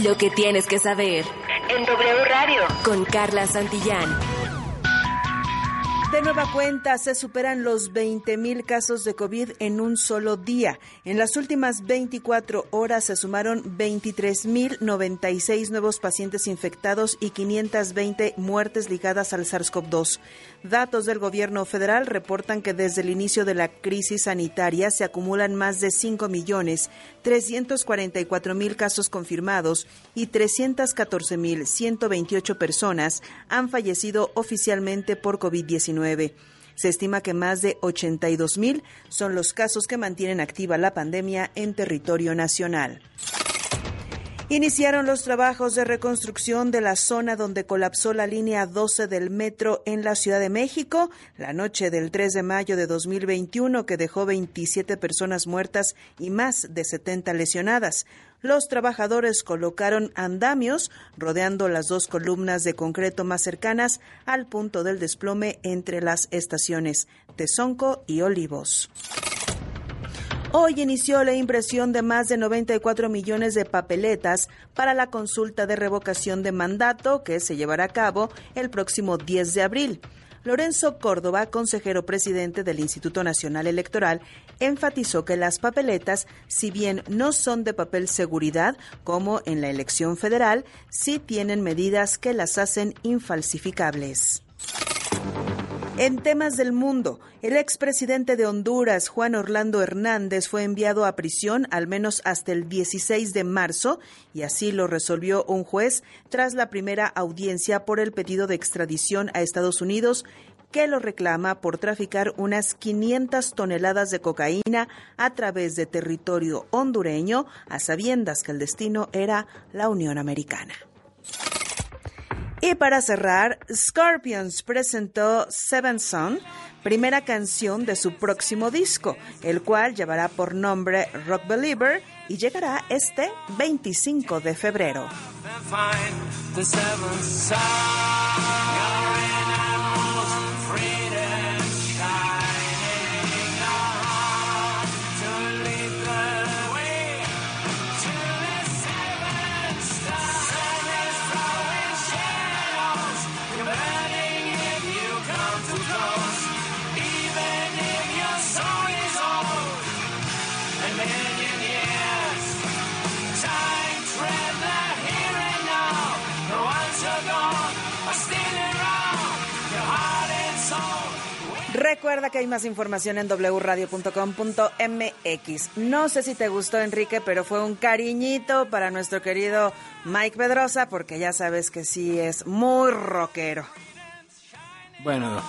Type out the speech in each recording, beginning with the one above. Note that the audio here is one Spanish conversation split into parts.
Lo que tienes que saber en W Radio con Carla Santillán. De nueva cuenta, se superan los 20.000 casos de COVID en un solo día. En las últimas 24 horas se sumaron 23.096 nuevos pacientes infectados y 520 muertes ligadas al SARS-CoV-2. Datos del gobierno federal reportan que desde el inicio de la crisis sanitaria se acumulan más de 5.344.000 casos confirmados y 314.128 personas han fallecido oficialmente por COVID-19. Se estima que más de 82 mil son los casos que mantienen activa la pandemia en territorio nacional. Iniciaron los trabajos de reconstrucción de la zona donde colapsó la línea 12 del metro en la Ciudad de México la noche del 3 de mayo de 2021 que dejó 27 personas muertas y más de 70 lesionadas. Los trabajadores colocaron andamios rodeando las dos columnas de concreto más cercanas al punto del desplome entre las estaciones Tezonco y Olivos. Hoy inició la impresión de más de 94 millones de papeletas para la consulta de revocación de mandato que se llevará a cabo el próximo 10 de abril. Lorenzo Córdoba, consejero presidente del Instituto Nacional Electoral, enfatizó que las papeletas, si bien no son de papel seguridad, como en la elección federal, sí tienen medidas que las hacen infalsificables. En temas del mundo, el expresidente de Honduras, Juan Orlando Hernández, fue enviado a prisión al menos hasta el 16 de marzo y así lo resolvió un juez tras la primera audiencia por el pedido de extradición a Estados Unidos que lo reclama por traficar unas 500 toneladas de cocaína a través de territorio hondureño, a sabiendas que el destino era la Unión Americana. Y para cerrar, Scorpions presentó Seven Son, primera canción de su próximo disco, el cual llevará por nombre Rock Believer y llegará este 25 de febrero. Recuerda que hay más información en wradio.com.mx. No sé si te gustó, Enrique, pero fue un cariñito para nuestro querido Mike Pedrosa, porque ya sabes que sí es muy rockero. Bueno,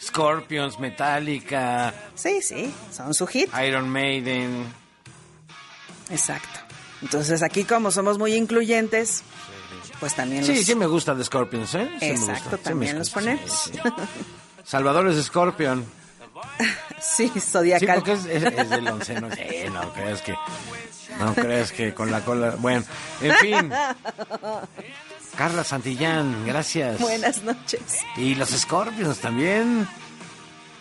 Scorpions, Metallica. Sí, sí, son su hit. Iron Maiden. Exacto. Entonces aquí como somos muy incluyentes, pues también Sí, sí me gusta de Scorpions, ¿eh? Exacto, también los ponemos. Salvador es Scorpion. Sí, Zodiacal. Sí, es, es, del onceno. Sí, no crees que. No crees que con la cola. Bueno, en fin. Carla Santillán, gracias. Buenas noches. Y los Scorpions también.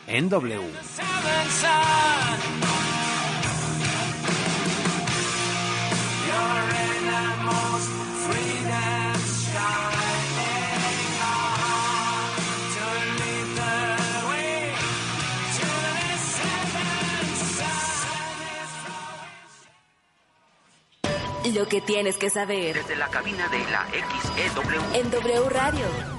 En W. Lo que tienes que saber. Desde la cabina de la XEW. En W Radio.